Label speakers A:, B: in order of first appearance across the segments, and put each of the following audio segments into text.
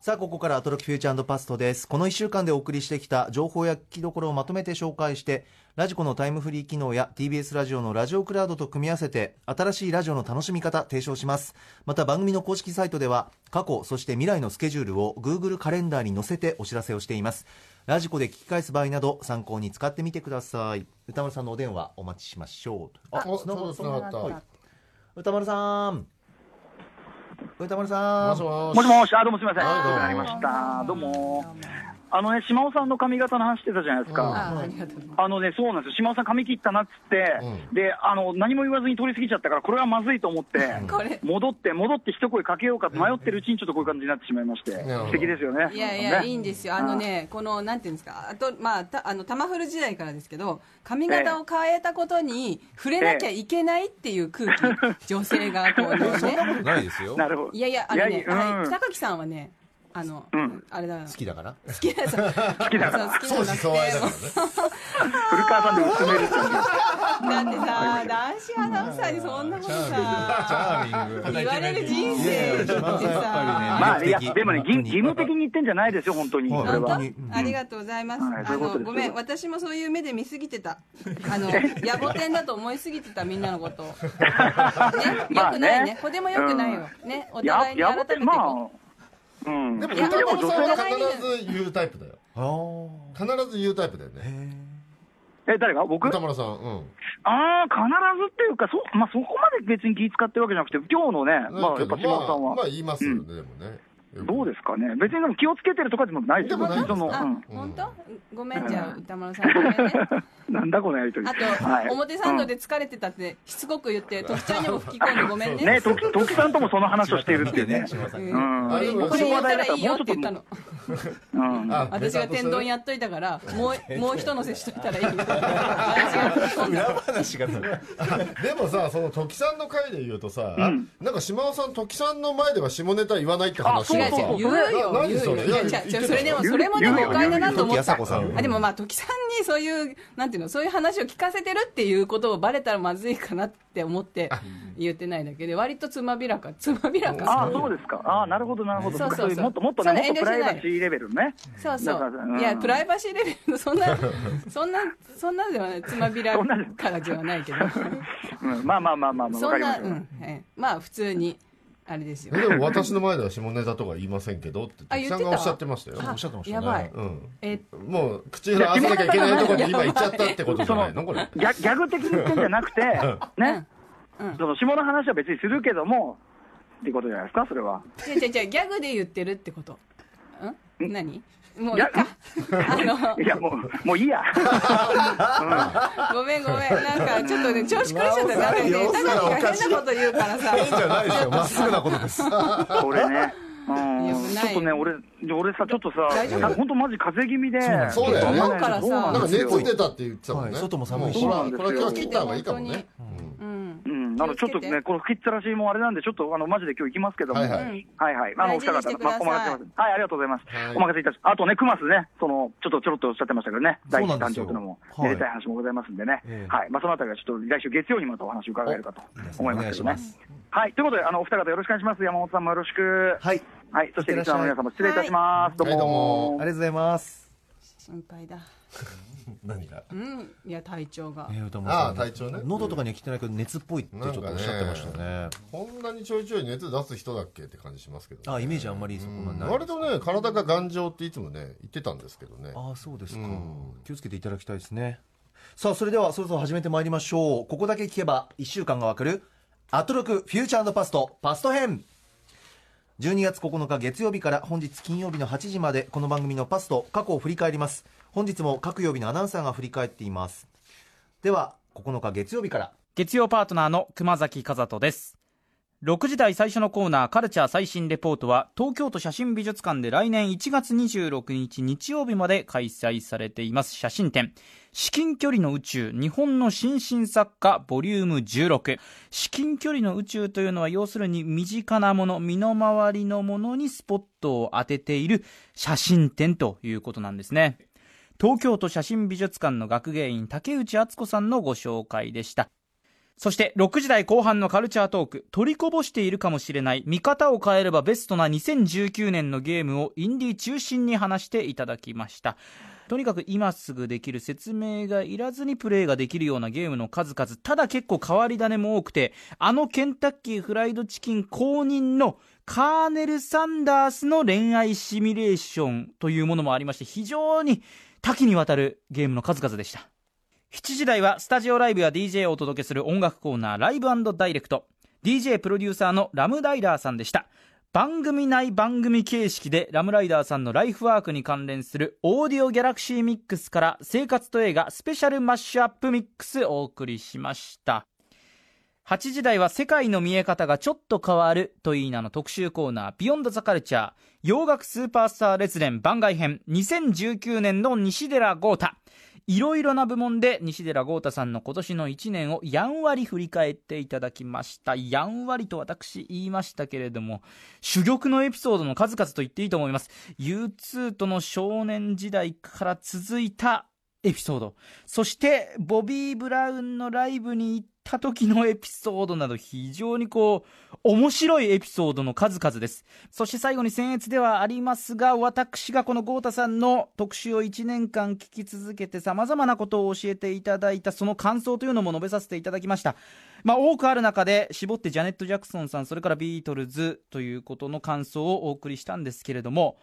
A: さあ、ここからアトロックフューチャーパストです。この1週間でお送りしてきた情報や聞きどころをまとめて紹介して、ラジコのタイムフリー機能や TBS ラジオのラジオクラウドと組み合わせて、新しいラジオの楽しみ方提唱します。また番組の公式サイトでは、過去、そして未来のスケジュールを Google カレンダーに載せてお知らせをしています。ラジコで聞き返す場合など参考に使ってみてください。歌丸さんのお電話お待ちしましょう。
B: あお
A: 繋が
B: そう繋がった
A: はい歌丸さん。歌丸さん。
B: もしも
C: もしもし、あ、どうもすみません。遅くなりました。どうも。あのね、島尾さんの髪型の話してたじゃないですか。
B: うん
D: あ
C: のね、そうなんですよ。島尾さん髪切ったなっつって、
B: うん
C: で、あの、何も言わずに通り過ぎちゃったから、これはまずいと思って、戻って、戻って一声かけようかと迷ってるうちにちょっとこういう感じになってしまいまして、素敵ですよね。
D: いやいや、
C: ね
D: いいんですよ。あのね、この、なんていうんですか、あと、まあ、たあの、玉フル時代からですけど、髪型を変えたことに触れなきゃいけないっていう空気、女性がこうね。
A: ないですよ。
C: なるほど。
D: いやいや、あのね、はい高木さんはね、あの、
C: うん。
D: あれだ。
A: 好きだから？
D: 好きだ、そう好
C: きだから。
B: 相思相愛だからね
C: 古川さんで薄める。
D: だってさ、男子アナウンサーにそんなことさ、言われる人生ってさ、
C: まあ、いや、でもね、義義務的に言ってんじゃないですよ、本当に。
A: はい
C: これは
D: 本。
A: に。
D: 当ありがとうございます。
C: はいそ
D: あのごめん、私もそういう目で見すぎてた。あの野暮天だと思いすぎてたみんなのこと。を。ね、よくないね。これもよくないよ。ね、お互いに
C: や、
D: 改めてこ、
C: うん。
B: でも歌丸さんは
D: でも女性
B: 必ず言うタイプだよ。必ず言うタイプだよね。
C: え、誰が？僕？
B: 歌丸さんうん。
C: ああ、必ずっていうか、そ,、まあ、そこまで別に気使ってるわけじゃなくて、今日のね、まあ、やっぱ島田さんは、
B: まあまあ言いますよねでもね
C: どうですかね、別にでも気をつけてるとかでもないですよ、
B: でもないです
C: その、
D: あ
C: うん、
D: 本当？ごめんじゃあ歌丸さん。ごめんね。
C: なんだこのやりとり。
D: あと、
C: はい。
D: 表参道で疲れてたってしつこく言って、時ちゃんにも吹き込んでごめんね。
C: ね、時時さんともその話をしているっていうね。
D: これ言ったらいいよって言ったの。
C: うん。
B: あ
D: 私が天丼やっといたから、もう、もう一乗せしといたらいいよ。
B: でもさその時さんの回で言うとさなんか島尾さん時さんの前では下ネタ言わないって話
D: 言うよ、
B: な
D: 言うよ。
B: 何それ？
D: でも、それもでも誤解だなと思った。
A: 時あさこさん
D: あ、でもまあ、時さんにそういう、なんていうの、そういう話を聞かせてるっていうことをバレたらまずいかなって思って言ってないだけで、割とつまびらか、つまびら
C: あ
D: か。
C: あ、そうですか。ああ、なるほど、なるほど。
D: そうそうそう
C: もっともっとね、もっとプライバシーレベルね。
D: そうそ
C: う。
D: いや、プライバシーレベルの、そんな、そんな、そんなではない、つまびら
C: そんな
D: かではないけど。
C: うん、まあまあまあまあ、まあ、わ
D: そんな、
C: かりますよ。
D: うん、ええまあ、普通に、あれですよ。
B: でも私の前では下ネタとか言いませんけどって
D: あ
B: 時さんがおっしゃってましたよ
D: あ
A: おっしゃってましたね
D: やばい。
B: うん
D: え、
B: もう口裏合わせなきゃいけないところに今 行っちゃったってことじゃないの？これ
C: ギャグ的に言ってんじゃなくて、ね、
D: うん
C: その下の話は別にするけども、っていうことじゃないですか、それは。
D: 違う違う違う、ギャグで言ってるってこと。ん何もうい
C: い
D: か。あの、
C: いや、もう、もういいや。
D: ごめんごめん。なんか、ちょっとね、調子狂っちゃった。なんかね、
A: 様子が
D: 変なこと言うからさ。
A: じゃないですよ。まっすぐなことです。
C: これね。うん。ちょっとね、俺、俺さ、ちょっとさ
D: 大丈夫、
C: 本当マジ風邪気味で、
B: そうだよね。なんか熱出たって言ってたもんね、
A: はい外も寒いし。
B: これは今日切った方がいいかもね、
D: うん。
C: うん、なのでちょっとね、この吹きっさらしもあれなんで、ちょっとあのマジで今日行きますけども、
B: はいはい。
C: はいはい。あのお二方、
D: してください。
C: まお任せします。はい、ありがとうございます。
B: はい。
C: お任せいたしあとね、9月ね、その、ちょっとちょろっとおっしゃってましたけどね、第一
A: そうなんですよ。
C: 誕生というのも、
A: はい。
C: めでたい話もございますんでね、
A: ええ。
C: はい、まあそのあたりはちょっと来週月曜にまたお話を伺えるかと思いますけどね。はい、ということで、あの、お二方よろしくお願いします。山本さんもよろしく。
A: はい。
C: はい、そしてリスナーの皆さんも失礼いたします。
B: はい。
C: どうも。
A: ありがとうございます。
D: 心配だ。
B: 何が？
D: うん。いや、体調が。
A: えー歌
B: ああ体調ね。
A: 喉とかには来てないけど熱っぽいってちょっとおっしゃってましたね。
B: こんなにちょいちょい熱出す人だっけって感じしますけど、
A: あイメージあんまりそこまでない。
B: 割とね体が頑丈っていつもね言ってたんですけどね。
A: ああそうですか、
B: うん。
A: 気をつけていただきたいですね。さあそれではそろそろ始めてまいりましょう。ここだけ聞けば1週間がわかるアトロクフューチャーパストパスト編12月9日月曜日から本日金曜日の8時までこの番組のパスと過去を振り返ります。本日も各曜日のアナウンサーが振り返っています。では9日月曜日から。
E: 月曜パートナーの熊崎和人です。6時台最初のコーナーカルチャー最新レポートは東京都写真美術館で来年1月26日日曜日まで開催されています。写真展。至近距離の宇宙。日本の新進作家ボリューム16至近距離の宇宙というのは要するに身近なもの身の回りのものにスポットを当てている写真展ということなんですね。東京都写真美術館の学芸員竹内敦子さんのご紹介でした。そして6時台後半のカルチャートーク取りこぼしているかもしれない見方を変えればベストな2019年のゲームをインディー中心に話していただきました。とにかく今すぐできる説明がいらずにプレイができるようなゲームの数々ただ結構変わり種も多くてあのケンタッキーフライドチキン公認のカーネル・サンダースの恋愛シミュレーションというものもありまして非常に多岐にわたるゲームの数々でした。7時台はスタジオライブや DJ をお届けする音楽コーナーライブダイレクト。DJ プロデューサーのラムライダーさんでした。番組内番組形式でラムライダーさんのライフワークに関連するオーディオギャラクシーミックスから生活と映画スペシャルマッシュアップミックスお送りしました。8時台は世界の見え方がちょっと変わるといい名の特集コーナービヨンドザカルチャー洋楽スーパースター列伝番外編2019年の西寺豪太。いろいろな部門で西寺豪太さんの今年の1年をやんわり振り返っていただきました。やんわりと私言いましたけれども珠玉のエピソードの数々と言っていいと思います。U2 との少年時代から続いたエピソード。そしてボビー・ブラウンのライブに行った時のエピソードなど非常にこう面白いエピソードの数々です。そして最後に僭越ではありますが私がこの豪太さんの特集を1年間聞き続けてさまざまなことを教えていただいたその感想というのも述べさせていただきました。まあ、多くある中で絞ってジャネット・ジャクソンさんそれからビートルズということの感想をお送りしたんですけれども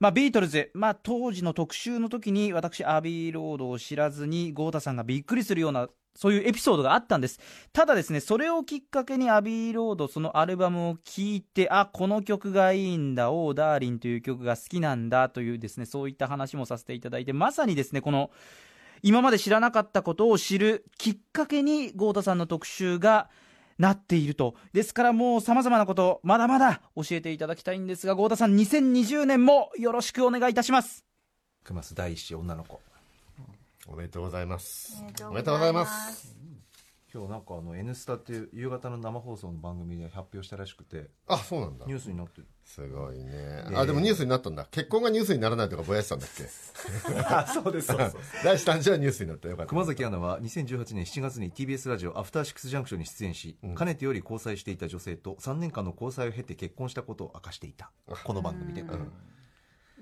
E: まあ、ビートルズ、まあ、当時の特集の時に私アビーロードを知らずに豪太さんがびっくりするようなそういうエピソードがあったんです。ただですねそれをきっかけにアビーロードそのアルバムを聴いてあこの曲がいいんだおーダーリンという曲が好きなんだというですねそういった話もさせていただいてまさにですねこの今まで知らなかったことを知るきっかけに豪太さんの特集がなっていると。ですからもうさまざまなことまだまだ教えていただきたいんですが豪太さん2020年もよろしくお願いいたします。
A: 熊須第一子女の子。
B: おめでとうございます。
F: お
B: おめでとうございます。
A: 今日なんかあの「N スタ」っていう夕方の生放送の番組で発表したらしくて
B: あそうなんだ。
A: ニュースになってる。
B: すごいね。
A: え
B: あでもニュースになったんだ。結婚がニュースにならないとかぼやしてたんだっけ？
A: あそうですそうです。
B: 第一誕生はニュースになった。よかった。
A: 熊崎アナは2018年7月に TBS ラジオ「アフターシックスジャンクション」に出演し、かねてより交際していた女性と3年間の交際を経て結婚したことを明かしていた。この番組で、うん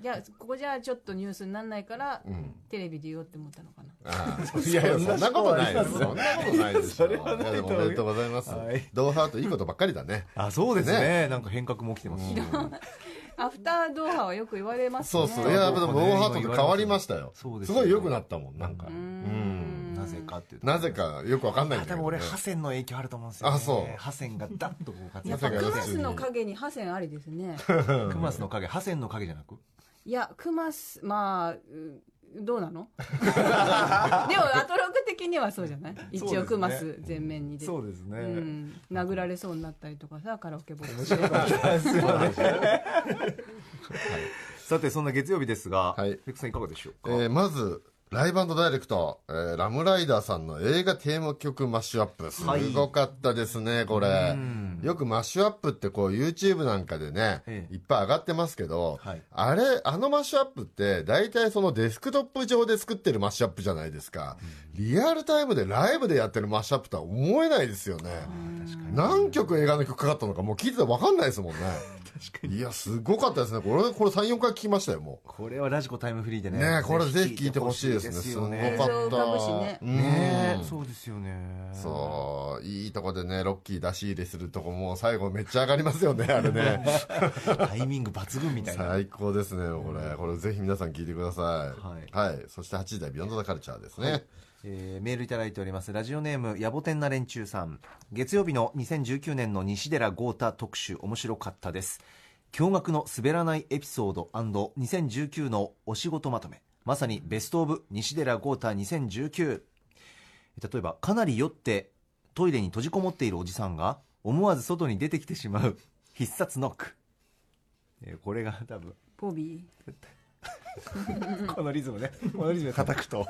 D: じゃあここじゃあちょっとニュースにならないから、
B: ん。
D: テレビで言おうって思ったのかな。
B: ああ。いやいやそんなことないですそんなことないです
A: それはないと
B: おめでとうございます。
A: はい。
B: ドーハートいいことばっかりだね。
A: あそうですね。
B: ね。
A: なんか変革も起きてますし、
D: アフタードーハはよく言われますね。
B: そうそう。いやでもドーハートと変わりましたよ。
A: そうです
B: ごい良くなったもんなんか。
D: う
B: うん。
D: ん
A: なぜかっていうと。
B: なぜかよくわかんないんだけどね。
A: も俺ハセンの影響あると思うんですよ、ね、
B: あそう。
A: ハセンがダッとこう活
D: やっ
A: 躍
D: ぱクマスの影にハセンありですね。
A: クマスの影ハセンの影じゃなく？
D: いやクマスまあうどうなの？でもアトロク的にはそうじゃない？一応クマス全面に出て。
A: そうですね。
D: うん、殴られそうになったりとかさカラオケボックス。で
A: さてそんな月曜日ですが、
B: はい
A: ペクさんいかがでしょうか、
B: えーまずライブダイレクト、えーラムライダーさんの映画テーマ曲マッシュアップ。すごかったですね、これ。
A: うん。
B: よくマッシュアップってこう YouTube なんかでね、
A: ええ。
B: いっぱい上がってますけど、
A: はい。
B: あれあのマッシュアップって大体そのデスクトップ上で作ってるマッシュアップじゃないですか、リアルタイムでライブでやってるマッシュアップとは思えないですよね、何曲映画の曲かかったのかもう聞いてたら分かんないですもんね。いやすごかったですね。これこれ34回聞きましたよもう。
A: これはラジコタイムフリーでね。
B: ねこれぜひ聞いてほしいですね。すごかった。
A: ねそうですよね。
B: そういいとこでねロッキー出し入れするとこも最後めっちゃ上がりますよねあれね。
A: タイミング抜群みたいな。
B: 最高ですねこれ。これぜひ皆さん聞いてください。はい、そして8時台ビヨンドザカルチャーですね、
A: えーメールいただいております。ラジオネーム野暮天な連中さん。月曜日の2019年の西寺豪太特集面白かったです。驚愕の滑らないエピソード &2019 のお仕事まとめまさにベストオブ西寺豪太2019例えばかなり酔ってトイレに閉じこもっているおじさんが思わず外に出てきてしまう必殺ノック、えーこれが多分
D: ポビ
A: このリズムね。このリズムで叩くと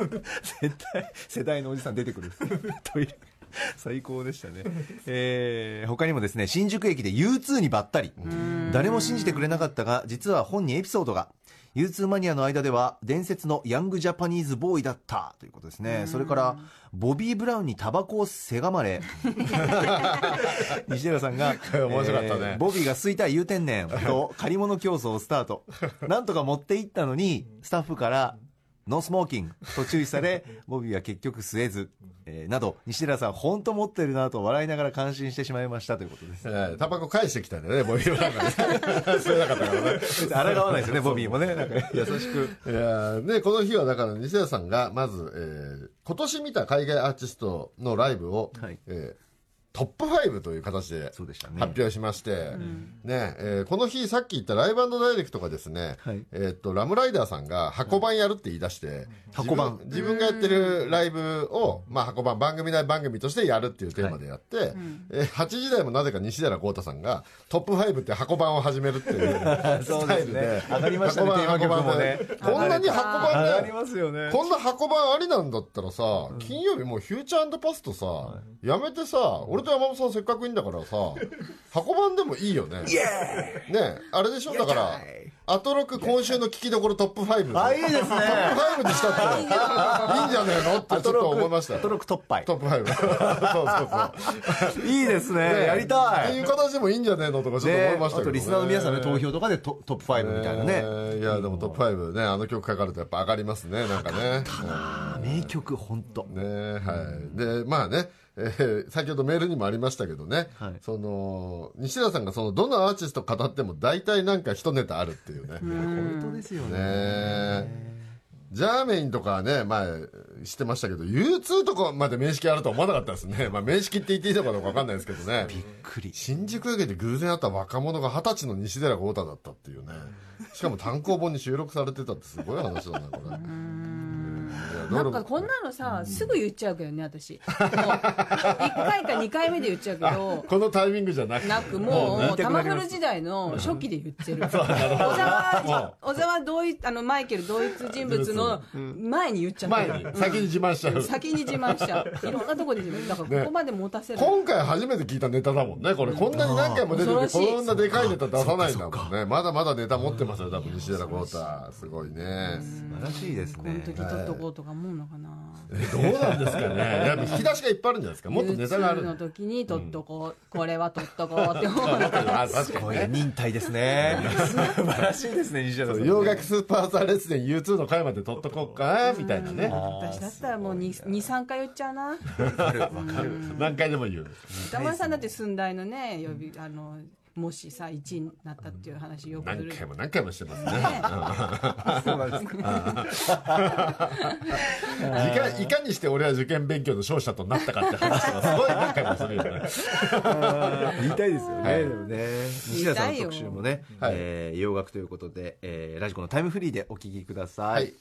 A: 絶対世代のおじさん出てくる。トイレ 最高でしたね、えー他にもですね新宿駅で U2 にばったり。誰も信じてくれなかったが実は本にエピソードが。U2 マニアの間では伝説のヤングジャパニーズボーイだった。ということですね。それからボビー・ブラウンにタバコをせがまれ。西寺さんが
B: 面白かったね。
A: ボビーが吸いたい言うてんねんと 借り物競争をスタート。なんとか持っていったのにスタッフからノースモーキング。と注意され ボビーは結局吸えず、えーなど西寺さん本当持ってるなと笑いながら感心してしまいましたということです。
B: えータバコ返してきたんだよねボビー・ブラウンがね。吸えなかったからね。
A: 抗わないですよねボビーもね。なんか優しく。
B: いやーでこの日はだから西田さんがまず、えー今年見た海外アーティストのライブを、
A: はい。
B: えートップ5という形で発表しまして、ねえーこの日さっき言ったライブダイレクトがですね、
A: はい。
B: えーっとラムライダーさんが箱版やるって言い出して、自分自分がやってるライブを、まあ、箱版番組内番組としてやるっていうテーマでやって、えー8時台もなぜか西寺豪太さんがトップ5って箱版を始めるっていう スタイルで
A: 上がりましたね
B: こんなに箱版で
A: 上がりますよね
B: こんな箱版ありなんだったらさ、金曜日もうフューチャーパスとさ、やめてさ、俺と山本さんせっかくいいんだからさ、箱版でもいいよね。ねあれでしょ？だから、アトロク今週の聞きどころトップ5。
A: あいいですね。
B: トップ5にしたって、いいんじゃねえの？ってちょっと思いましたよ。
A: トロックトッパイ
B: トップ5。そうそうそう。
A: いいですね。
B: ね
A: やりた
B: って
A: い
B: いう形でもいいんじゃねえのとかちょっと思いましたけど、ね。
A: あとリスナーの皆さんの投票とかでトトップ5みたいなね。
B: えーいや、でもトップ5ね、あの曲かかるとやっぱ上がりますね、なんかね。
A: 名曲本当
B: ねはい、でまあね、えー先ほどメールにもありましたけどね、
A: はい。
B: その西田さんがそのどのアーティスト語っても大体なんか一ネタあるっていうね、
A: 本当ですよね。
B: ねジャーメインとかはね前知ってましたけど U2 とかまで面識あるとは思わなかったですね、まあ、面識って言っていいのかどうか分かんないですけどね。
A: びっくり。
B: 新宿駅で偶然会った若者が二十歳の西寺豪太だったっていうね。しかも単行本に収録されてたってすごい話だなこれ
D: なんかこんなのさ、すぐ言っちゃうけどね、私。もう、1回か2回目で言っちゃうけど、
B: このタイミングじゃなく
D: なくもう、タマフル時代の初期で言ってる。小沢、小沢同一、あの、マイケル同一人物の前に言っちゃって
B: 前
D: る。
B: に先に自慢しちゃう。
D: 先に自慢しちゃう。いろんなとこで自慢。だからここまで持たせる。
B: 今回初めて聞いたネタだもんねこれ。こんなに何回も出てて
D: 恐ろしい。
B: こんなでかいネタ出さないんだもんね。まだまだネタ持ってますよ多分西寺豪太。すごいね。
A: 素晴らしいです
D: この
A: ね
D: 時取っとこうとか思うのかな。
B: どうなんですかね。やっぱ引き出しがいっぱいあるんじゃないですか。もっとネタがあ
D: U2
B: る
D: の時に取っとこう、これは取っとこうって思う。
B: あ確か
A: すごい
B: にね
A: 忍耐ですね。素晴らしいですね西田さん。
B: 洋楽スーパースターレッスン U2 の回まで撮っとこうかみたいなね。
D: 私だったらもう23回言っちゃうな。
A: わかるわかる。
B: 何回でも言う。
D: 歌丸さんだって寸大のね呼びあのもしさ1位になったっていう話よくす
B: 何
D: る
B: 回も何回もしてますね。
A: そうなんです
B: いかいかにして俺は受験勉強の勝者となったかって話とかすごい何回もするよね。
A: 言い。たいですよね、
B: はい
A: でもね。西田さんの特集もね、
B: はい。
A: えー洋楽ということで、えーラジコのタイムフリーでお聞きください、
B: はい。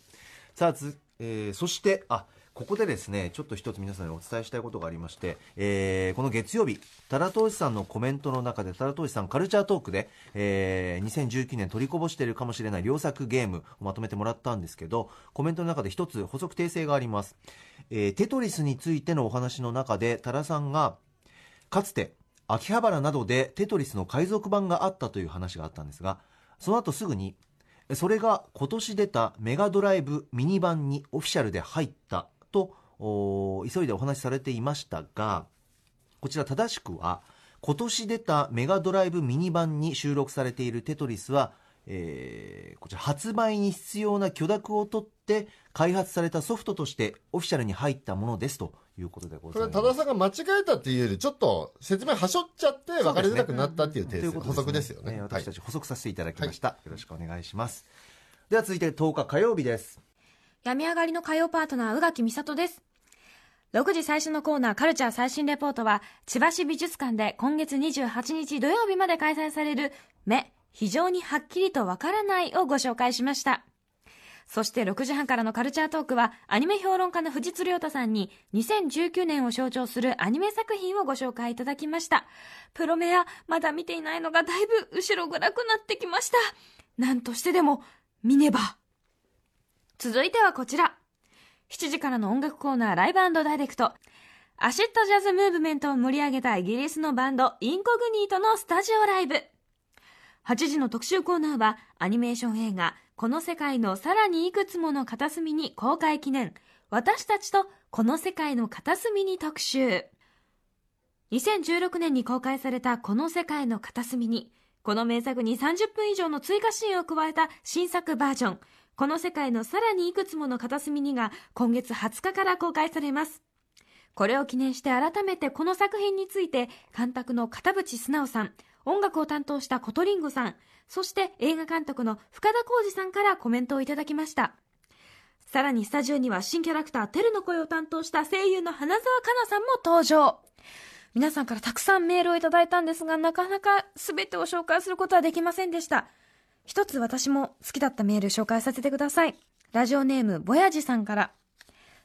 A: さあつ、えーそしてあここでですねちょっと一つ皆さんにお伝えしたいことがありまして、えーこの月曜日タラトーシさんのコメントの中でタラトーシさんカルチャートークで、えー2019年取りこぼしているかもしれない良作ゲームをまとめてもらったんですけどコメントの中で一つ補足訂正があります、えーテトリスについてのお話の中でタラさんがかつて秋葉原などでテトリスの海賊版があったという話があったんですがその後すぐにそれが今年出たメガドライブミニ版にオフィシャルで入ったとお急いでお話しされていましたがこちら正しくは今年出たメガドライブミニ版に収録されているテトリスは、えーこちら発売に必要な許諾を取って開発されたソフトとしてオフィシャルに入ったものですということでご
B: こ
A: ざいます。
B: れ多田さんが間違えたっていうよりちょっと説明はしょっちゃって分かりづらくなったっていう
A: ということ
B: 訂正補足ですよね。
A: 私たち補足させていただきました、よろしくお願いします。では続いて10日火曜日です
F: 病み上がりの火曜パートナー宇垣美里です。6時最初のコーナーカルチャー最新レポートは千葉市美術館で今月28日土曜日まで開催される目非常にはっきりとわからないをご紹介しました。そして6時半からのカルチャートークはアニメ評論家の藤津亮太さんに2019年を象徴するアニメ作品をご紹介いただきました。プロメアまだ見ていないのがだいぶ後ろ暗くなってきました。何としてでも見ねば。続いてはこちら。7時からの音楽コーナーライブダイレクト。アシッドジャズムーブメントを盛り上げたイギリスのバンドインコグニートのスタジオライブ。8時の特集コーナーはアニメーション映画この世界のさらにいくつもの片隅に公開記念私たちとこの世界の片隅に特集2016年に公開されたこの世界の片隅にこの名作に30分以上の追加シーンを加えた新作バージョン。この世界のさらにいくつもの片隅にが今月20日から公開されます。これを記念して改めてこの作品について監督の片渕素直さん音楽を担当したコトリンゴさんそして映画監督の深田晃司さんからコメントをいただきました。さらにスタジオには新キャラクターテルの声を担当した声優の花澤香菜さんも登場。皆さんからたくさんメールをいただいたんですがなかなか全てを紹介することはできませんでした。一つ私も好きだったメール紹介させてください。ラジオネームぼやじさんから。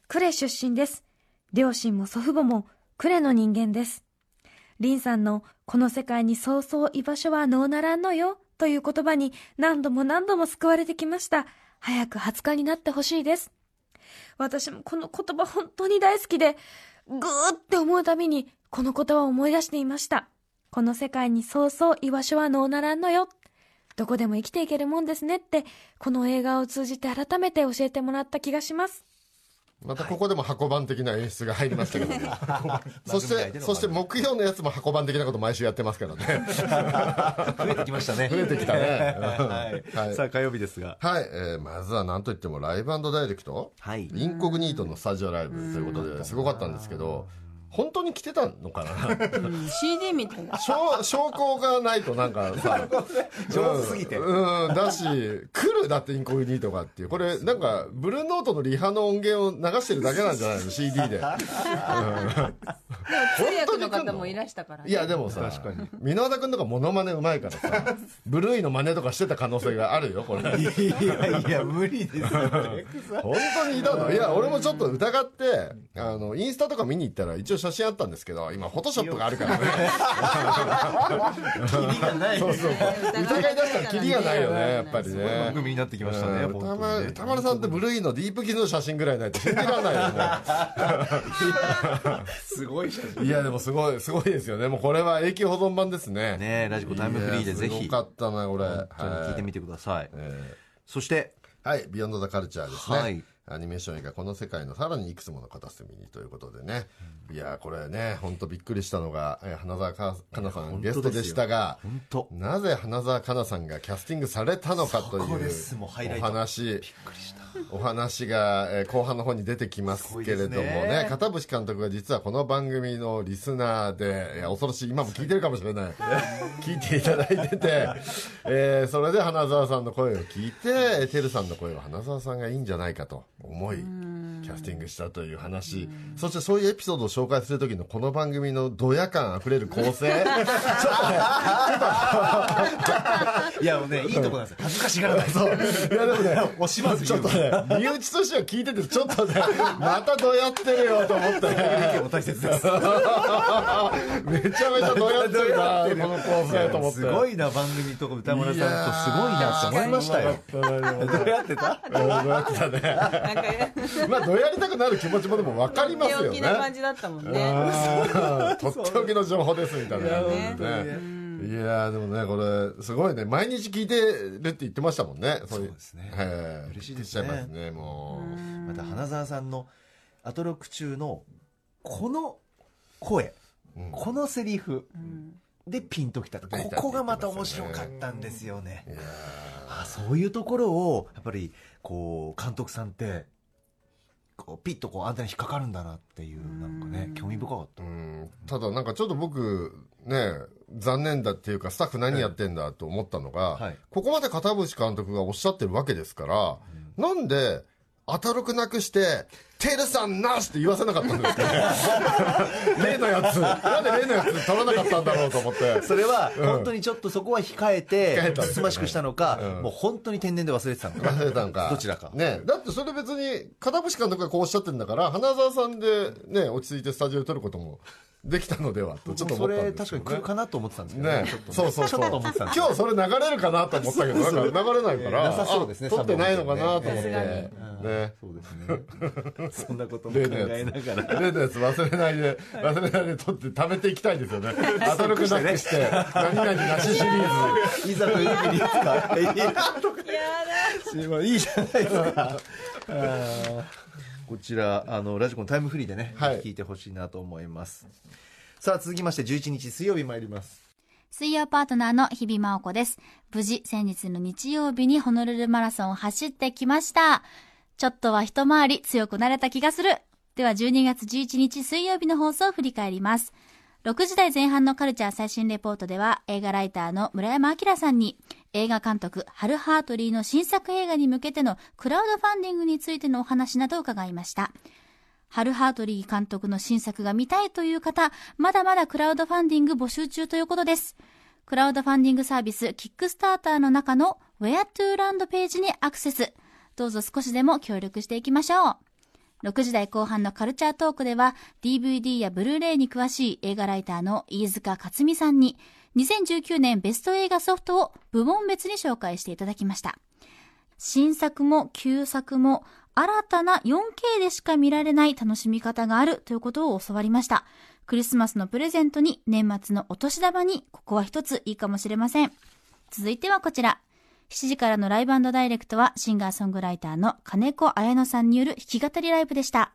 F: 呉出身です。両親も祖父母も呉の人間です。リンさんのこの世界にそうそう居場所はのうならんのよ？という言葉に何度も何度も救われてきました。早く20日になってほしいです。私もこの言葉本当に大好きでぐーって思うたびにこの言葉を思い出していました。この世界にそうそう居場所はのうならんのよ。どこでも生きていけるもんですねってこの映画を通じて改めて教えてもらった気がします。
B: またここでも箱番的な演出が入りましたけど、そしてそして木曜のやつも箱番的なこと毎週やってますからね。
A: 増えてきましたね。
B: 増えてきたね。
A: はい。
B: はい。
A: さあ火曜日ですが。
B: はい、えーまずは何といってもライブダイレクト、
A: はい。
B: インコグニートのスタジオライブということですごかったんですけど本当に来てたのかな？
D: うん CD みたいな。
B: 証証拠がないとなんかさ。
A: 上手すぎて。
B: うん、うん。だし来るだってインコグニートがっていう。これなんかブルーノートのリハの音源を流してるだけなんじゃないの？CD で、
D: 通訳の方もいらしたからね。
B: いやでもさ
A: 確かに。
B: 箕輪田君とかモノマネうまいからさブルーイの真似とかしてた可能性があるよこれ。
A: いやいや無理ですよ。
B: 本当にいたの。いや俺もちょっと疑ってあのインスタとか見に行ったら一応写真あったんですけど今フォトショップがあるからね。
A: キリがない。
B: そうそう。疑い出したらキリがないよねやっぱりね。
A: 番組になってきましたね
B: 歌丸歌丸さんってブルーイのディープキズの写真ぐらいないと信じられないよね。
A: すごい写真。
B: いやでもすごいすごいですよね。もうこれは永久保存版ですね。
A: ねラジコタイムフリーでぜひ。
B: いやすごかったなこれ。
A: 聞いてみてください。
B: え
A: そして。
B: ーはい「ビヨンド・ザ・カルチャー」ですね、
A: はい
B: アニメーション映画「この世界のさらにいくつもの片隅に」ということでね、いやこれね本当びっくりしたのが、えー花澤香菜さんゲストでしたがなぜ花澤香菜さんがキャスティングされたのかという
A: そこです。もうハイライ
B: お
A: ト
B: 話が、えー後半の方に出てきますけれどもね。
A: ね。
B: 片渕監督が実はこの番組のリスナーで恐ろしい。今も聞いてるかもしれない。聞いていただいてて、えーそれで花澤さんの声を聞いててるさんの声は花澤さんがいいんじゃないかと思いキャスティングしたという話。そしてそういうエピソードを紹介する時のこの番組のドヤ感あふれる構成。
A: いやもうねいいとこなんですよ。恥ずかしがらない。
B: そう。いやでもね
A: 押します
B: ちょっとね身内としては聞いててちょっとねまたどうやってるよと思って。
A: 大切です。
B: めちゃめちゃどうやってるなこの構成と思って。
A: すごいな番組とか歌丸さんとすごいなって思いましたよ。
B: どう
A: どうやってた？
B: やってたね。まあやりたくなる気持ちもでも分かりますよ
D: 陽気な感
B: ね
D: じだったもんね。
B: とっておきの情報ですみたいな感じでね。いやーでもねこれすごいね。毎日聞いてるって言ってましたもんね。そう
A: ですね。
B: はい
A: 嬉しいですね。
B: ますねもう。
A: また花澤さんのアトロック中のこの声、
B: うん。
A: このセリフ
D: うん。
A: でピンときた
B: ときた
A: こがまた面白かったんですよね。あそういうところをやっぱりこう監督さんってこうピッとこうアンテナに引っかかるんだなっていうなんかね興味深かった。
B: ただなんかちょっと僕ね残念だっていうかスタッフ何やってんだと思ったのが、
A: はい。
B: ここまで片渕監督がおっしゃってるわけですから、なんでアタロクなくして「テルさんなし!」って言わせなかったんですかね。例のやつ。なんで例のやつ取らなかったんだろうと思って。
A: それは
B: うん。
A: 本当にちょっとそこは控え
B: 控
A: てつつましくしたのか、
B: うん。
A: もう本当に天然で忘れてたのか。
B: 忘れたのか。
A: どちらか。
B: ねだってそれ別に片渕監督がこうおっしゃってるんだから花澤さんでね落ち着いてスタジオで撮ることもできたのではとちょっと
A: そ
B: 思った
A: れ
B: んですけど、ね、
A: 確かに来るかなと思ってたんですけど
B: ね。
A: ね
B: そうそうそう。今日それ流れるかなと思ったけど流れないから
A: なさそうですね。
B: あ撮ってないのかなと思って。ね
A: そうですね そんなことも考えながら。
B: つ例のやつ忘れないで忘れないで取って貯めていきたいですよね。アトロクなくして何々なしシリーズ。
A: いざという時にいつか。いやまあいいじゃないですか。こちらあのラジコのタイムフリーでね、
B: はい。
A: 聞いてほしいなと思います。さあ続きまして11日水曜日参ります。
G: 水曜パートナーの日々真央子です。無事、先日の日曜日にホノルルマラソンを走ってきました。ちょっとは一回り強くなれた気がする。では12月11日水曜日の放送を振り返ります。6時台前半のカルチャー最新レポートでは映画ライターの村山明さんに映画監督ハル・ハートリーの新作映画に向けてのクラウドファンディングについてのお話などを伺いました。ハル・ハートリー監督の新作が見たいという方、まだまだクラウドファンディング募集中ということです。クラウドファンディングサービスキックスターターの中の Where to Land ページにアクセス。どうぞ少しでも協力していきましょう。6時台後半のカルチャートークでは DVD やブルーレイに詳しい映画ライターの飯塚克美さんに2019年ベスト映画ソフトを部門別に紹介していただきました。新作も旧作も新たな 4K でしか見られない楽しみ方があるということを教わりました。クリスマスのプレゼントに年末のお年玉にここは一ついいかもしれません。続いてはこちら。7時からのライブダイレクトはシンガーソングライターの金子彩乃さんによる弾き語りライブでした。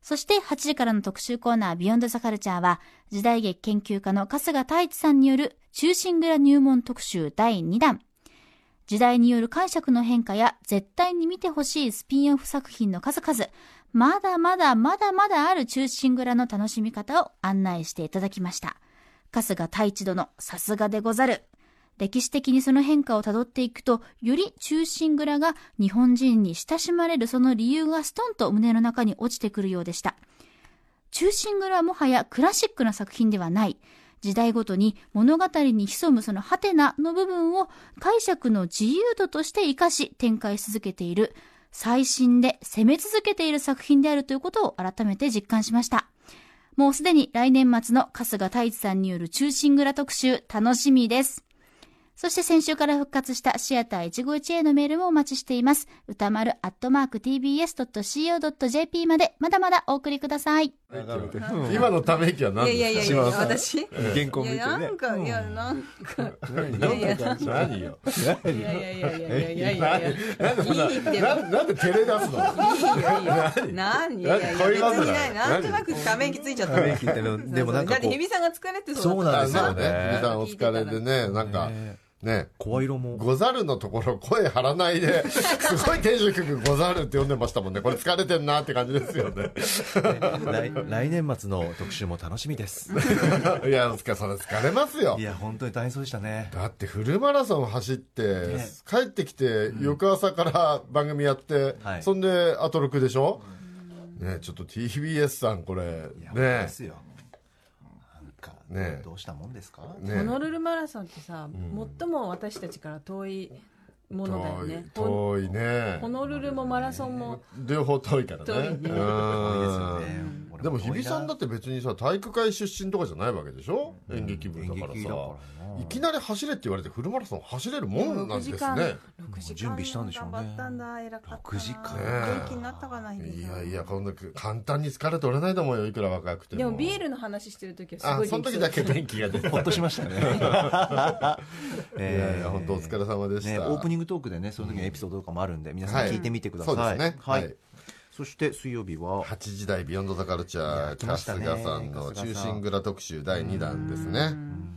G: そして8時からの特集コーナービヨンドザカルチャーは時代劇研究家の春日太一さんによる中心蔵入門特集第2弾。時代による解釈の変化や絶対に見てほしいスピンオフ作品の数々、まだまだまだまだある中心蔵の楽しみ方を案内していただきました。春日太一殿、さすがでござる。歴史的にその変化をたどっていくと、より中心蔵が日本人に親しまれるその理由がストンと胸の中に落ちてくるようでした。中心蔵はもはやクラシックな作品ではない。時代ごとに物語に潜むそのハテナの部分を解釈の自由度として活かし展開し続けている最新で攻め続けている作品であるということを改めて実感しました。もうすでに来年末の春日太一さんによる中心蔵特集楽しみです。そして先週から復活したシアター一期一会のメールもお待ちしています。歌丸アットマーク tbs.co.jp までまだまだお送りください。
B: 今のため息は何
D: いやいやい
B: ですか
D: やいや、私？
A: 原稿見て
D: いや、な
A: ね
D: んか、いや、なんか。
B: 何
D: いやいや。
B: 何よ？
D: いやいやいやいやいやいやいや。
B: なんで照れ出すの。
D: 何？いやいやいや、別にない。なんとなくため息ついちゃった。
A: ため息ってのでもなんか
D: だって日比さんが疲れて
A: そうなんですよ
B: まあね日比さんお疲れでねなんかね。
A: 声色も。
B: ござるのところ声張らないで すごいテンション低くござるって読んでましたもんね。これ疲れてんなって感じですよね。
A: 来来年末の特集も楽しみです。
B: いやお疲れ様です疲れますよ。
A: いや本当に大変そうでしたね。
B: だってフルマラソン走って、
A: ね。
B: 帰ってきて翌朝から番組やって、
A: はい。
B: そんであと6でしょ、ねちょっと TBS さんこれね。
A: ですよ
B: ね
A: どうしたもんですか？
B: ね
D: ホノルルマラソンってさ、最も私たちから遠いものだよ
B: 遠い
D: ね。
B: 遠いね。
D: ホノルルもマラソンも、
B: 両方遠いからね。
D: 遠いね。
A: で
B: も日比さんだって別にさ体育会出身とかじゃないわけでしょ、演劇部だからさ。
A: い
B: きなり走れって言われてフルマラソン走れるもんなん
D: 6
B: です
D: 時間、
B: ね。
D: 6時間。
A: 準備したんでしょうね。
D: 頑張ったんだ、偉かったな。
A: 6時間。
B: ね
D: 元気になったかな、日比
B: い
D: さん
B: やいやこんな簡単に疲れ取れないと思うよいくら若くても。
D: でもビールの話してる時はす
B: あ
D: ごい
B: その時だけ元気が出て
A: ほっとしましたね。
B: いやいや本当お疲れ様でした、
A: ね、オープニングトークでねその時のエピソードとかもあるんで、皆さん聞いてみてください、
B: そうですね。
A: はい、
B: はい。
A: そして水曜日は
B: ？8時台ビヨンドザカルチャー春日さんの中心蔵特集第2弾ですね、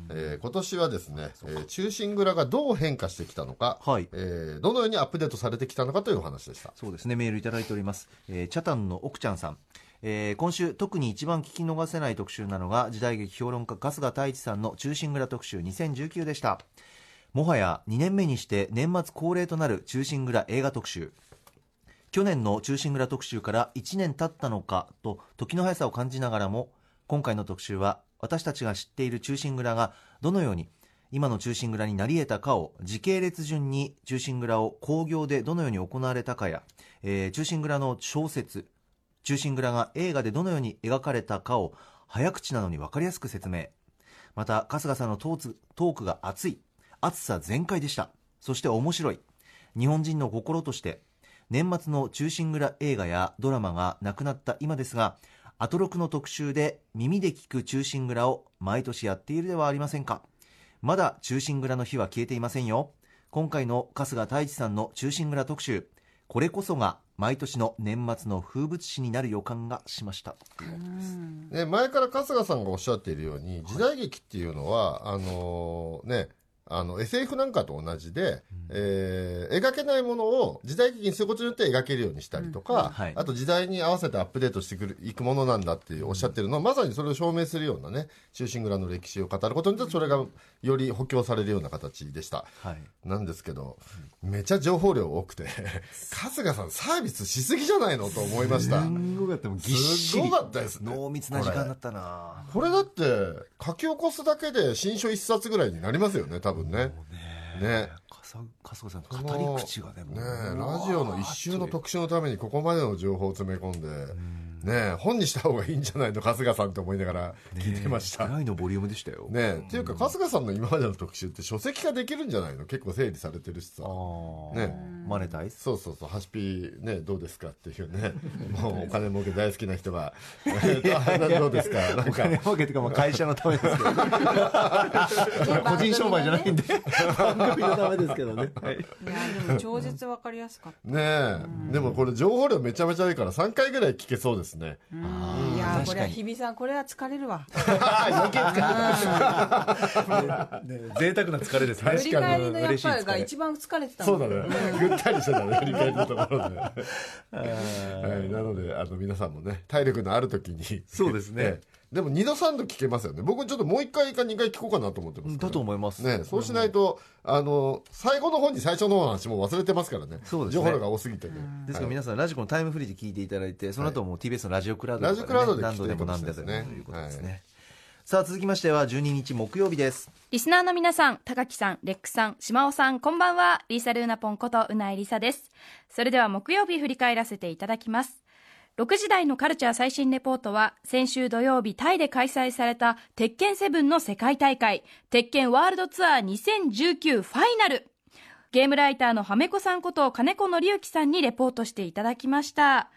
B: えー今年はですね、えー中心蔵がどう変化してきたのか、
A: はい。
B: えーどのようにアップデートされてきたのかというお話でした。
A: そうですねメールいただいております、えー、チャタンの奥ちゃんさん。えー今週特に一番聞き逃せない特集なのが時代劇評論家春日太一さんの中心蔵特集2019でしたもはや2年目にして年末恒例となる中心蔵映画特集。去年の中心蔵特集から1年経ったのかと時の速さを感じながらも今回の特集は私たちが知っている中心蔵がどのように今の中心蔵になり得たかを時系列順に中心蔵を興行でどのように行われたかや、えー中心蔵の小説中心蔵が映画でどのように描かれたかを早口なのに分かりやすく説明。また春日さんのトートークが熱い熱さ全開でした。そして面白い。日本人の心として年末の忠臣蔵映画やドラマがなくなった今ですがアトロクの特集で耳で聞く忠臣蔵を毎年やっているではありませんか。まだ忠臣蔵の日は消えていませんよ。今回の春日太一さんの忠臣蔵特集これこそが毎年の年末の風物詩になる予感がしました。
B: ね、前から春日さんがおっしゃっているように時代劇っていうのは、あのねあの SF なんかと同じで、えー描けないものを時代劇にすることによって描けるようにしたりとか、
A: はい。
B: あと時代に合わせてアップデートしてくるいくものなんだっておっしゃってるのは、まさにそれを証明するようなね忠臣蔵の歴史を語ることによってそれがより補強されるような形でした。
A: はい。
B: なんですけど、めちゃ情報量多くて、春日さんサービスしすぎじゃないのと思いました。
A: すごかったぎっし
B: す
A: り
B: ごかったです。ね。
A: 濃密な時間だったな。
B: これだって書き起こすだけで新書一冊ぐらいになりますよね多分ね。ね。
A: 春日さん語り口がね
B: ねラジオの一周の特集のためにここまでの情報を詰め込んでね本にした方がいいんじゃないの？春日さんって思いながら聞いてました。
A: ぐらいのボリュームでしたよ。
B: ねっていうか春日さんの今までの特集って書籍化できるんじゃないの？結構整理されてるしさ。ね
A: マネタイズ
B: そうそうそう、ハシピーね、どうですかっていうね、もうお金儲け大好きな人が、どうですか、なんか、
A: お金儲けてかまあ会社のためですけど 個人商売じゃないんで。番組のためですけどね、はい。
D: いやでも超絶わかりやすかった。
B: ねえ、でもこれ情報量めちゃめちゃ多いから3回ぐらい聞けそうですね。
D: いやこれは日比さんこれは疲れるわ。
A: 贅沢な疲れですね。
D: 振り返りのやっぱりが一番疲れてた
B: そ
D: も
B: うんだね。ぐったりしてたね、振り返りのところで。はい、なので、あの、皆さんもね、体力のある時に。
A: そうですね。
B: ええでも2度3度聞けますよね。僕ちょっともう1回か2回聞こうかなと思ってます、
A: だと思います
B: ね、そうしないと、あの、最後の方に最初の話も忘れてますからね。
A: そうですね
B: 情報量が多すぎてね。
A: ですから皆さん、ラジコのタイムフリーで聞いていただいて、その後も TBS のラジオクラウド
B: ラジオクラウドで聞
A: 何度でも何度
B: で
A: もということですね。さあ、続きましては12日木曜日です。
H: リスナーの皆さん、高木さん、レックさん、島尾さん、こんばんは。リーサルーナポンことうないりさです。それでは木曜日振り返らせていただきます。6時台のカルチャー最新レポートは、先週土曜日タイで開催された鉄拳セブンの世界大会、鉄拳ワールドツアー2019ファイナル。ゲームライターのはめこさんこと金子紀之さんにレポートしていただきました。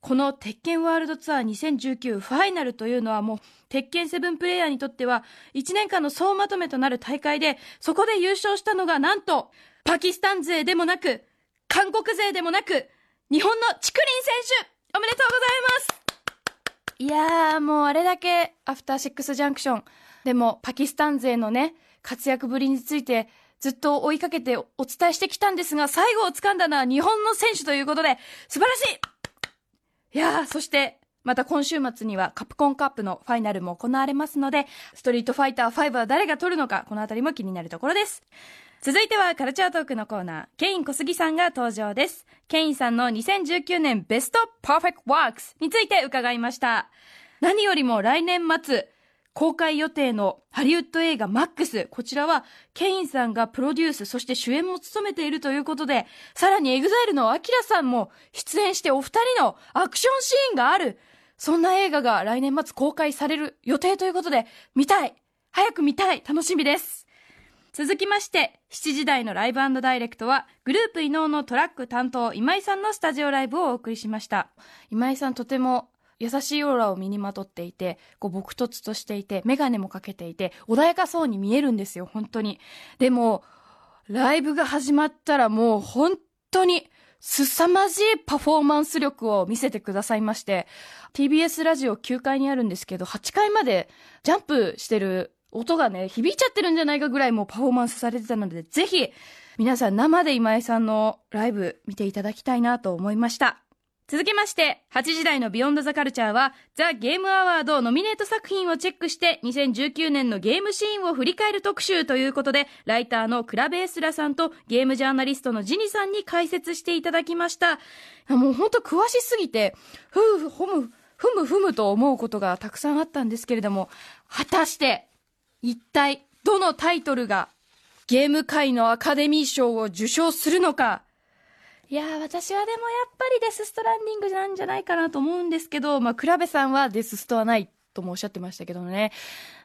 H: この鉄拳ワールドツアー2019ファイナルというのはもう鉄拳セブンプレイヤーにとっては1年間の総まとめとなる大会でそこで優勝したのがなんとパキスタン勢でもなく韓国勢でもなく日本のチクリン選手おめでとうございます。いやーもうあれだけアフターシックスジャンクション。でもパキスタン勢のね活躍ぶりについてずっと追いかけてお伝えしてきたんですが最後を掴んだのは日本の選手ということで素晴らしい。いやー、そして、また今週末にはカプコンカップのファイナルも行われますので、ストリートファイター5は誰が取るのか、このあたりも気になるところです。続いてはカルチャートークのコーナー、ケイン小杉さんが登場です。ケインさんの2019年ベストパーフェクトワークスについて伺いました。何よりも来年末、公開予定のハリウッド映画マックス。こちらは、ケインさんがプロデュース、そして主演も務めているということで、さらに EXILEの AKIRAさんも出演してお二人のアクションシーンがある。そんな映画が来年末公開される予定ということで、見たい早く見たい楽しみです続きまして、7時台のライブダイレクトは、 group_inouのトラック担当、今井さんのスタジオライブをお送りしました。今井さんとても優しいオーラを身にまとっていて、こう、朴突としていて、メガネもかけていて、穏やかそうに見えるんですよ、本当に。でも、ライブが始まったらもう本当に、凄まじいパフォーマンス力を見せてくださいまして、TBS ラジオ9階にあるんですけど、8階までジャンプしてる音がね、響いちゃってるんじゃないかぐらいもうパフォーマンスされてたので、ぜひ、皆さん生で今井さんのライブ見ていただきたいなと思いました。続きまして、8時台のビヨンドザカルチャーは、ザ・ゲームアワードノミネート作品をチェックして、2019年のゲームシーンを振り返る特集ということで、ライターのクラベースラさんとゲームジャーナリストのジニさんに解説していただきました。もうほんと詳しすぎて、ふうふむ、ふむふむと思うことがたくさんあったんですけれども、果たして、一体、どのタイトルが、ゲーム界のアカデミー賞を受賞するのか、いやー、私はでもやっぱりデスストランディングなんじゃないかなと思うんですけど、まあ、クラベさんはデスストはないともおっしゃってましたけどね。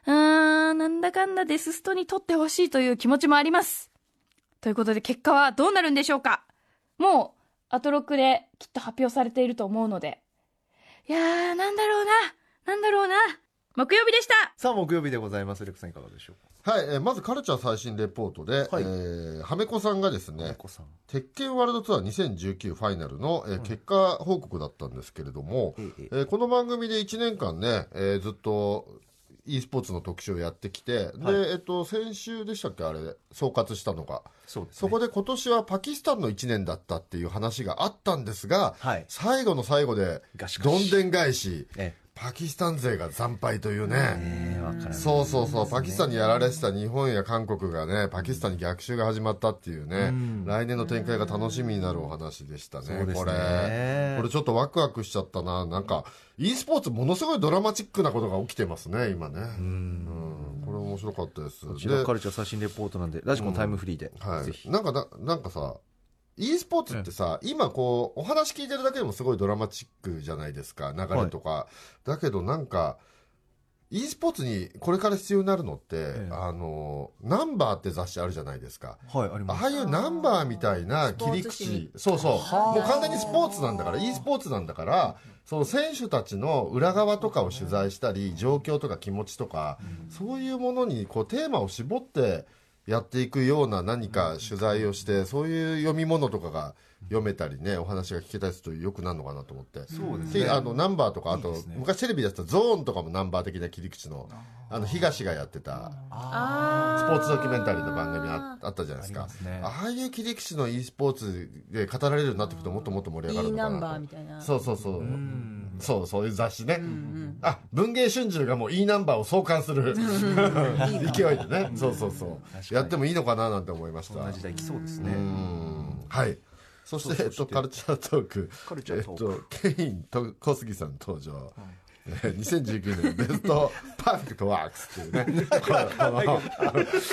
H: うーん、なんだかんだデスストに取ってほしいという気持ちもあります。ということで結果はどうなるんでしょうかもう、アトロックできっと発表されていると思うので。いやー、なんだろうな。なんだろうな。木曜日でした。
A: さあ木曜日でございます。レクさんいかがでしょう
B: はい、えーまずカルチャー最新レポートで、
A: はい。
B: えーはめこさんがですね
A: かさん。
B: 鉄拳ワールドツアー2019ファイナルの、えー結果報告だったんですけれども、
A: ええ
B: えーこの番組で1年間ね、えーずっと e スポーツの特集をやってきて、
A: はい。
B: で、えっと、先週でしたっけ？あれ総括したのが。
A: そうです、ね、
B: そこで今年はパキスタンの1年だったっていう話があったんですが、
A: はい。
B: 最後の最後でどんでん返し。
A: え
B: パキスタン勢が惨敗というね、そうそうそう、パキスタンにやられてた日本や韓国がね、パキスタンに逆襲が始まったっていうね、
A: ん
B: 来年の展開が楽しみになるお話でしたね、
A: ね
B: これ。これちょっとワクワクしちゃったな。なんか、e スポーツものすごいドラマチックなことが起きてますね、今ね。うん。これ面白かったです。
A: こちら
B: で
A: カルチャー最新レポートなんでラジコのタイムフリーで、
B: はい。
A: ぜひ
B: なんかな、なんかさ、e スポーツってさ、今こう、お話聞いてるだけでもすごいドラマチックじゃないですか、流れとか。だけどなんか、e スポーツにこれから必要になるのって、
A: ええ。
B: あの、ナンバーって雑誌あるじゃないですか。
A: はいあります。
B: ああいうナンバーみたいな切り口、そうそう、もう完全にスポーツなんだから、e スポーツなんだから、その選手たちの裏側とかを取材したり、状況とか気持ちとか、そういうものにこうテーマを絞ってやっていくような何か取材をして、そういう読み物とかが読めたりね、お話が聞けたりするとよくなるのかなと思って。
A: そうです
B: であのナンバーとか、あと
A: いいね
B: 昔テレビでやってたゾーンとかもナンバー的な切り口の、あの東がやってた。スポーツドキュメンタリーの番組ああったじゃないですか。
A: あね
B: ああいう切り口の e スポーツで語られるようになってくるともっともっと盛り上がる
D: E
B: のかなと。
D: ナンバーみたいな
B: そうそうそう。そう、そういう雑誌ね。あ、文芸春秋がもう E ナンバーを創刊する勢いでね。そうそうそう。やってもいいのかななんて思いました。
A: そんな時代来そうです
B: う
A: ね、
B: んはい。そして、えっと、カルチャートーク。
A: カルチャートーク
B: えっと、ケインと小杉さん登場。えー2019年ベストパーフェクトワークスっていうね。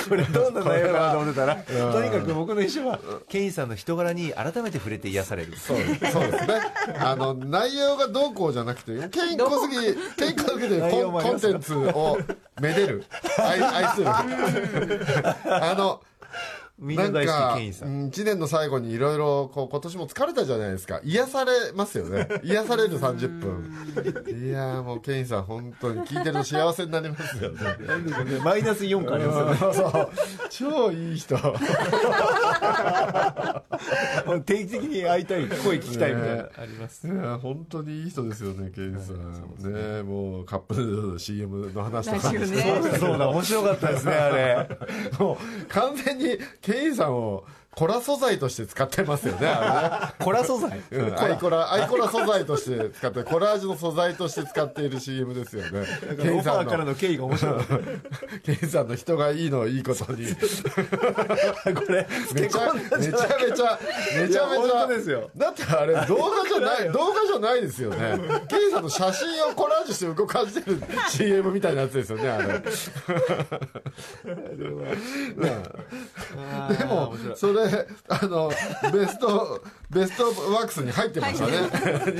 B: こ
A: れどんな内容かなと思ってたらとにかく僕の印象はケインさんの人柄に改めて触れて癒される
B: そうそうですね。あの、内容がどうこうじゃなくて、ケイン小杉、ケイン小杉でコンテンツをめでる。愛愛する。あの、
A: みんな大好きケインさん
B: うん一年の最後にいろいろ、こう、今年も疲れたじゃないですか。癒されますよね。癒される30分。いやーもうケインさん本当に聞いてると幸せになりますよね。
A: マイナス4個ありますよね
B: そう。超いい人。
A: 定期的に会いたい声聞きたいみたいな、
B: ね
A: あります
B: いや本当にいい人ですよね、ケインさん。ねもうカップヌードルの CM の話とか。
A: そうだ面白かったですねあれ
B: もう完全にケインさんをコラ素材として使ってますよね、あ
A: コラ素材？
B: れね。うん、アイコラ、アイコラ素材として使って、コラージュの素材として使っている CM ですよね。
A: オファーからの経緯が面白い
B: ケインさんの人がいいのをいいことに。
A: これ
B: めちゃめちゃめちゃ、めちゃ
A: ですよ
B: だってあれ動画じゃない、動画じゃないですよね。ケインさんの写真をコラージュして動かしてる CM みたいなやつですよね、あれ。でも、それ、あの、ベスト、ベストワークスに入ってましたね。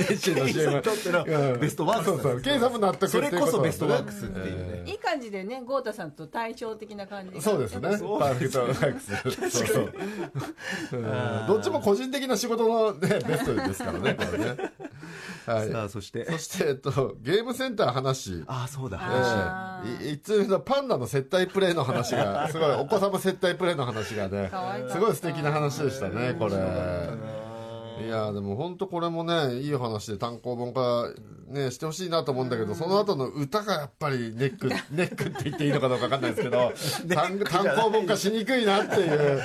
B: 日清の CM。
A: にとっての
B: うん。
A: ベストワークス
B: そうそう。ケインさんも納得
A: それこそベストワーク
B: ス
A: スっていうね、
D: いい感じでね豪太さんと対照的な感じが
B: そうですね。パーフェクトワークス。そうそどっちも個人的な仕事のね、ベストですからね、これね。はい。
A: さあそして。
B: そして、えっと、ゲームセンター話。
A: ああそうだ。
D: あ
B: え。えい一通のパンダの接待プレイの話が、すごい、お子様接待プレイの話がねすごい素敵な話でしたね、これ。いやでも本当これもね、いいお話で単行本化、ね、してほしいなと思うんだけど、その後の歌がやっぱりネック、ネックって言っていいのかどうかわかんないですけど、単単行本化しにくいなっていう、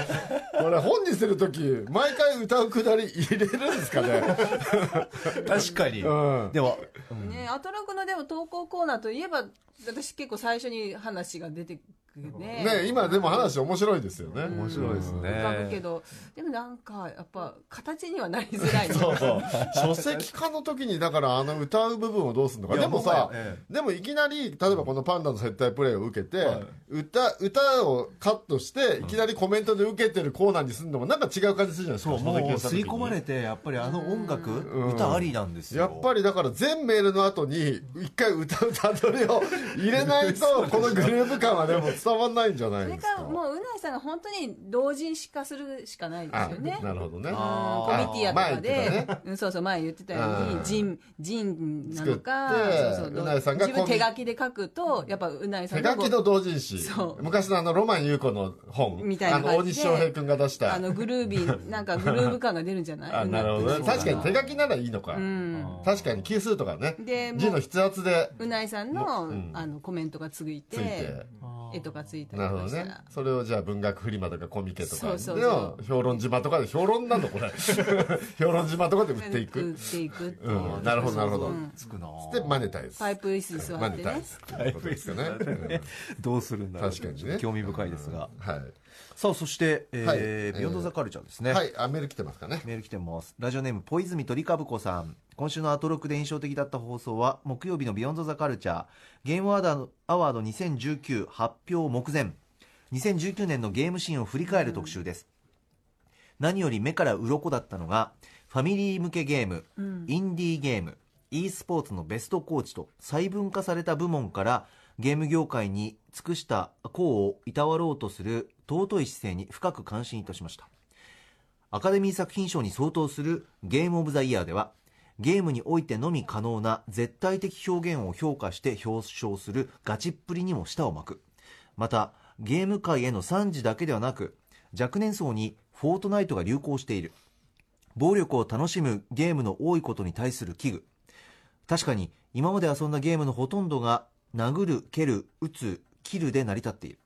B: これ本にするとき、毎回歌うくだり入れるんですかね？
A: 確かに、
B: うん。
A: でも
D: ねアトラクのでも投稿コーナーといえば私結構最初に話が出てくるね。
B: ね、今でも話面白いですよね。
A: 面白いですね。
D: 浮かぶけど。でもなんかやっぱ形にはなりづらいね
B: そうそう。書籍化の時に、だからあの歌う部分をどうするのか。でもさ、
A: もはやえ
B: でもいきなり、例えばこのパンダの接待プレイを受けて、
A: はい。
B: 歌、歌をカットして、いきなりコメントで受けてるコーナーにするのもなんか違う感じするじゃないですか。
A: そうもう吸い込まれてやっぱりあの音楽、
B: ん。
A: 歌ありなんですよ。
B: やっぱりだから全メールの後に一回歌うたどりを入れないと このグループ感はでも伝伝わんないんじゃない
D: それ
B: ですか。
D: かもううないさんが本当に同人誌化するしかないですよね。
B: あなるほどね。
D: コミティアとかで、うんそうそう前言ってたよう
B: うん。
D: にジンジンなのかそうそう
B: うないさんが
D: 自分手書きで書くとやっぱうないさんが
B: 手書きの同人誌。
D: そう。
B: 昔のあのロマン優子の本。
D: みたいな
B: あの
D: 感じで
B: 大西翔平君が出した。
D: あのグルービーなんかグルーヴ感が出るんじゃない？
B: あなるほどね。確かに手書きならいいのか、
D: うん。
B: 確かに級数とかね。
D: で
B: 字の筆圧で。
D: うないさんの,、
B: うん。
D: あのコメントがついて
B: ついて。
D: 絵とかついたり
B: なるほどねそれをじゃあ文学フリマとかコミケとか
D: そうそう
B: で
D: そう。
B: 評論島とかで評論なのこれ。評論島とかで売ってい
D: 売
B: く
D: っていくっていう
B: うん。なるほどなるほど。
D: うん。
A: つくな
B: でマネタイズ
D: パイプ椅子に座
B: マ
D: ってね。
B: ネタイズということですよね。う ん
A: どうするんだろう。
B: 確かにね。
A: 興味深いですが、
B: はい
A: さあそして、えー
B: はい。
A: ビヨンドザカルチャーですね、
B: はい。あメール来てますかね。
A: メール来てます。ラジオネームポイズミ鳥かぶこさん。今週のアトロクで印象的だった放送は木曜日のビヨンドザカルチャー。ゲームアワードアワード2019発表目前。2019年のゲームシーンを振り返る特集です、何より目から鱗だったのがファミリー向けゲーム、インディーゲーム e スポーツのベストコーチと細分化された部門からゲーム業界に尽くした功をいたわろうとする尊い姿勢に深く感心いたしました。アカデミー作品賞に相当するゲームオブザイヤーではゲームにおいてのみ可能な絶対的表現を評価して表彰するガチっぷりにも舌を巻く。またゲーム界への賛辞だけではなく若年層にフォートナイトが流行している。暴力を楽しむゲームの多いことに対する危惧。確かに今まで遊んだゲームのほとんどが殴る蹴る撃つ切るで成り立っている、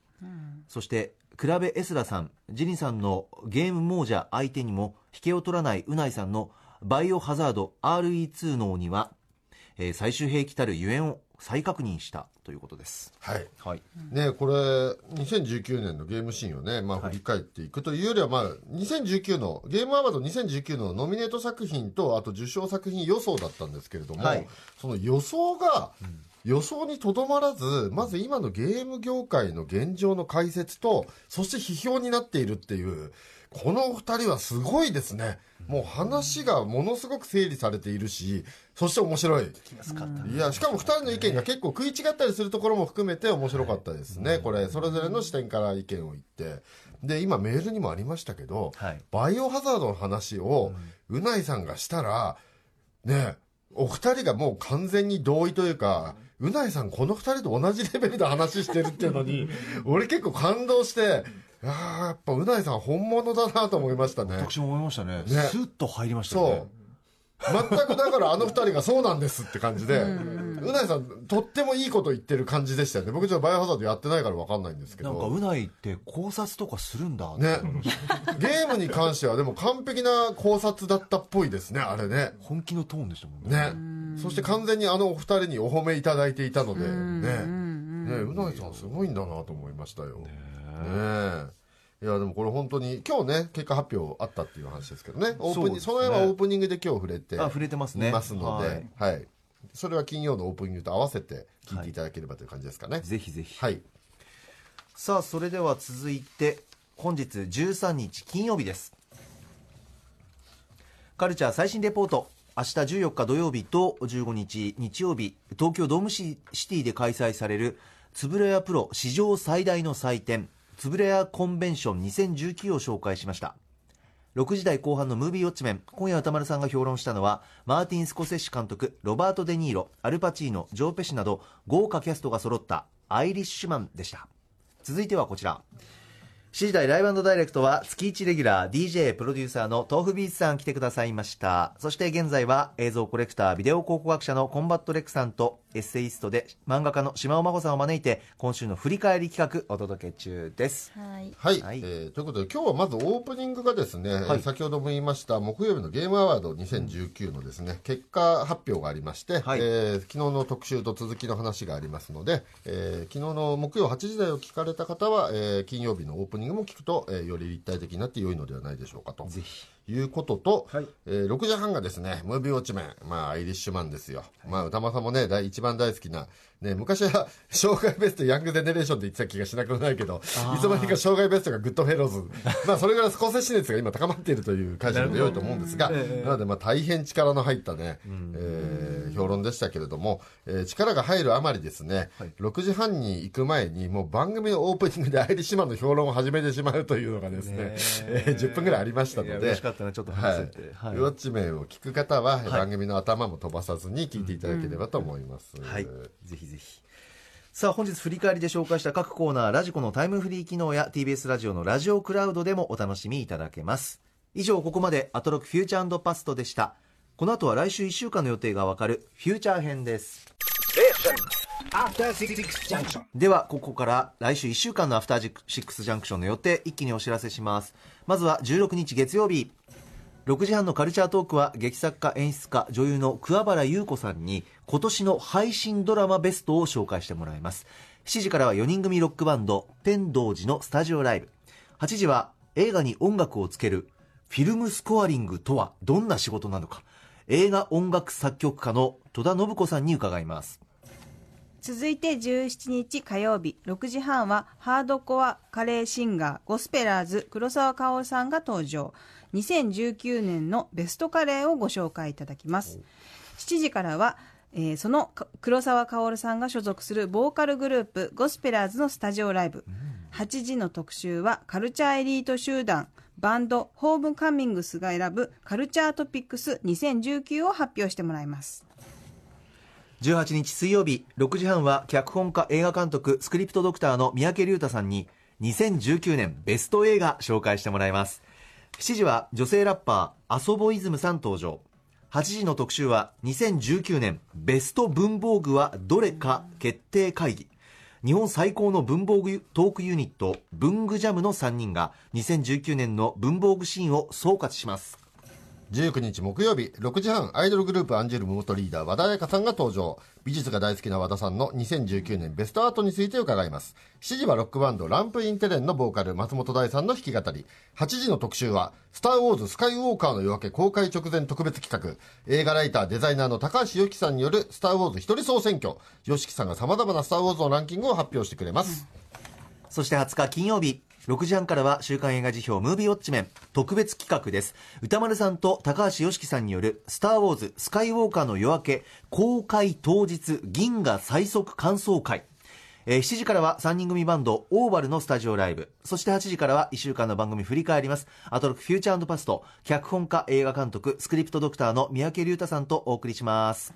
A: そして比べエスラさんジニさんのゲーム亡者相手にも引けを取らないうないさんのバイオハザード RE2 脳には、えー最終兵器たるゆえんを再確認したということです。
B: はい。
A: はい。
B: ねこれ2019年のゲームシーンをね、まあ、振り返っていくというよりは、まあ、2019のゲームアワード2019のノミネート作品とあと受賞作品予想だったんですけれども、
A: はい。
B: その予想が、予想にとどまらずまず今のゲーム業界の現状の解説とそして批評になっているっていうこのお二人はすごいですね。もう話がものすごく整理されているしそして面白い。いやしかも2人の意見が結構食い違ったりするところも含めて面白かったですね、これそれぞれの視点から意見を言って。で今メールにもありましたけど、
A: はい。
B: バイオハザードの話をうないさんがしたらねお二人がもう完全に同意というかうないさんこの二人と同じレベルで話してるっていうのに 俺結構感動してあーやっぱうないさん本物だなと思いましたね。
A: 私も思いましたね。
B: ね。
A: スッと入りましたよね。
B: そう。全くだからあの二人がそうなんですって感じでうないさんとってもいいこと言ってる感じでしたよね。僕ちょっとバイオハザードやってないから分かんないんですけど。
A: なんかうないって考察とかするんだ
B: ね。ゲームに関してはでも完璧な考察だったっぽいですねあれね。
A: 本気のトーンでしたもんね。
B: ねそして完全にあのお二人にお褒めいただいていたのでね。ねうないさんすごいんだなと思いましたよ。ね。え。いやでもこれ本当に今日ね結果発表あったっていう話ですけどね。オープニングそ,、の辺はオープニングで今日触れて
A: あ触れてますね。
B: いますので、
A: は
B: はい。いそれは金曜のオープニングと合わせて聞いていただければという感じですかね。
A: ぜひぜひ。
B: はい。
A: さあそれでは続いて本日13日金曜日です。カルチャー最新レポート明日14日土曜日と15日日曜日東京ドームシティで開催されるつぶれやプロ史上最大の祭典ツブラヤコンベンション2019を紹介しました。6時台後半のムービーウォッチメン今夜宇多丸さんが評論したのはマーティン・スコセッシ監督ロバート・デ・ニーロアルパチーノジョー・ペシなど豪華キャストが揃ったアイリッシュマンでした。続いてはこちら。7時台ライブダイレクトは月1レギュラー DJ プロデューサーの tofubeatsさん来てくださいました。そして現在は映像コレクタービデオ考古学者のコンバット RECさんとエッセイストで漫画家のしまおまほさんを招いて今週の振り返り企画お届け中です。
G: はい。
B: はい、
A: はい。
B: えーということで今日はまずオープニングがですね、
A: はい。
B: 先ほども言いました木曜日のゲームアワード2019のですね、結果発表がありまして、
A: はい。
B: えー昨日の特集と続きの話がありますので、えー昨日の木曜8時台を聞かれた方は、えー金曜日のオープニングも聞くと、えーより立体的になって良いのではないでしょうかと。
A: ぜひ。
B: いうことと、
A: はい。
B: えー6時半がですね、ムービーウォッチメン、まあ、アイリッシュマンですよ。まあ、歌間さんもね、大一番大好きな、ね、昔は、障害ベストヤングゼネレーションって言ってた気がしなくもないけど、いつの間にか障害ベストがグッドフェローズ。まあ、それぐらいスコセッシ熱が今高まっているという解釈で良いと思うんですが、なので、まあ、大変力の入ったね、えー評論でしたけれども、えー力が入るあまりですね、6時半に行く前に、もう番組のオープニングでアイリッシュマンの評論を始めてしまうというのがですね、
A: ね
B: え。ー10分ぐらいありましたので、
A: ったなちょっと
B: はい
A: 話せて、はい。
B: ウォッチメンを聞く方は、番組の頭も飛ばさずに聞いていただければと思います。
A: はい、ぜひぜひ。さあ本日振り返りで紹介した各コーナーラジコのタイムフリー機能や TBS ラジオのラジオクラウドでもお楽しみいただけます。以上ここまでアトロックフューチャーパストでした。この後は来週1週間の予定がわかるフューチャー編ですではここから来週1週間のアフターシックスジャンクションの予定一気にお知らせします。まずは16日月曜日。6時半のカルチャートークは劇作家演出家女優の桑原優子さんに今年の配信ドラマベストを紹介してもらいます。7時からは4人組ロックバンド天童寺のスタジオライブ。8時は映画に音楽をつけるフィルムスコアリングとはどんな仕事なのか。映画音楽作曲家の戸田信子さんに伺います。
I: 続いて17日火曜日6時半はハードコアカレーシンガーゴスペラーズ黒沢薫さんが登場。2019年のベストカレーをご紹介いただきます。7時からは、えーそのか黒沢薫さんが所属するボーカルグループゴスペラーズのスタジオライブ。8時の特集はカルチャーエリート集団バンドホームカミングスが選ぶカルチャートピックス2019を発表してもらいます
A: 18日水曜日6時半は脚本家映画監督スクリプトドクターの三宅龍太さんに2019年ベスト映画紹介してもらいます。7時は女性ラッパーアソボイズムさん登場。8時の特集は2019年ベスト文房具はどれか決定会議。日本最高の文房具トークユニット文具ジャムの3人が2019年の文房具シーンを総括します。
B: 19日木曜日6時半アイドルグループアンジェルム元リーダー和田彩香さんが登場。美術が大好きな和田さんの2019年ベストアートについて伺います。7時はロックバンドランプインテレンのボーカル松本大さんの弾き語り。8時の特集は「スター・ウォーズスカイウォーカーの夜明け」公開直前特別企画。映画ライターデザイナーの高橋由紀さんによる「スター・ウォーズ一人総選挙」由紀さんがさまざまなスター・ウォーズのランキングを発表してくれます、
A: そして20日金曜日。6時半からは週刊映画辞表ムービーウォッチメン特別企画です。歌丸さんと高橋良樹さんによる「スター・ウォーズスカイウォーカーの夜明け」公開当日銀河最速感想会。えー7時からは3人組バンドオーバルのスタジオライブ。そして8時からは1週間の番組振り返ります。アトロクフューチャーパスト脚本家映画監督スクリプトドクターの三宅龍太さんとお送りします。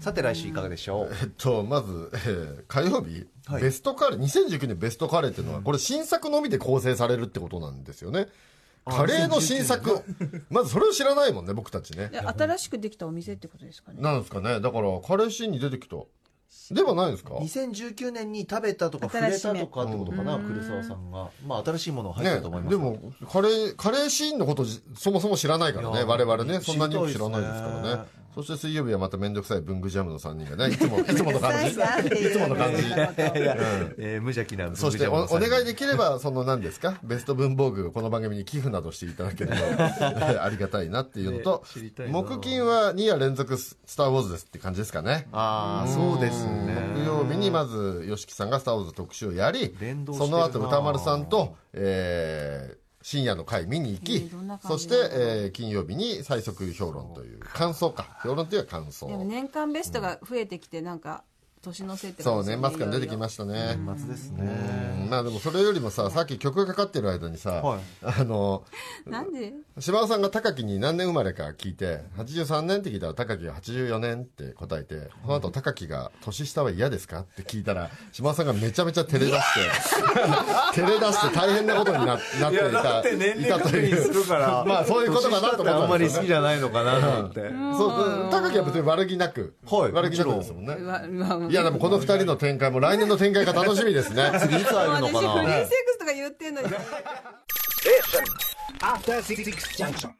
A: さて来週いかがでしょう？
B: えっと、まず、えー火曜日、
A: はい。
B: ベストカレー、2019年ベストカレーっていうのは、これ新作のみで構成されるってことなんですよね。カレーの新作。まずそれを知らないもんね、僕たちね。
I: で新しくできたお店ってことですかね。
B: なんですかね。だから、カレーシーンに出てきた。ではないですか
A: ？2019年に食べたとか触れたとかってことかな黒沢さんが。まあ新しいもの入って
B: ね
A: ると思います
B: でも、カレー、カレーシーンのことじそもそも知らないからね、我々ね、そんなによく知らない
A: です
B: からね。そして水曜日はまためんどくさい文具ジャムの3人がね、いつも、いつもの感じ。いつもの感じ。
A: えー無邪気な
B: そしておお願いで
A: き
B: きれば、その何ですか、ベスト文房具をこの番組に寄付などしていただければ ありがたいなっていうのと
A: ね知りたい、な。
B: 木金は2夜連続ススター・ウォーズですって感じですかね。
A: ああそうですね。
B: 木曜日にまず、吉木さんがスター・ウォーズ特集をやりその後歌丸さんと、えー深夜の会見に行き、そして、えー金曜日に最速評論という、感想か。評論というか感想
I: で。も年間ベストが増えてきてなんか年のせいって
B: そう、年末から出てき
I: し
B: ましたね。
A: 年末です
B: う
A: ね
B: ん。まあでもそれよりもさ、さっき曲がかかってる間にさ、
A: はい。
B: あの、
I: なんで？
B: 島尾さんが高木に何年生まれか聞いて、83年って聞いたら高木が84年って答えて、その後高木が年下は嫌ですかって聞いたら、島尾さんがめちゃめちゃ照れ出して、照れ出して大変なことにななっていた、いたという。
A: から
B: まあそういうことかなと思った
A: あんまり好きじ
B: ゃ
A: ゃないのかなと思って
B: そう、高木は別に悪気なく、
A: はい。
B: 悪気なくですもんね。いやでもこの二人の展開も来年の展開が楽しみですね。
A: 次いつ会えるのか
I: 私フリー
A: な
I: セックスとか言ってんのに
J: Junction.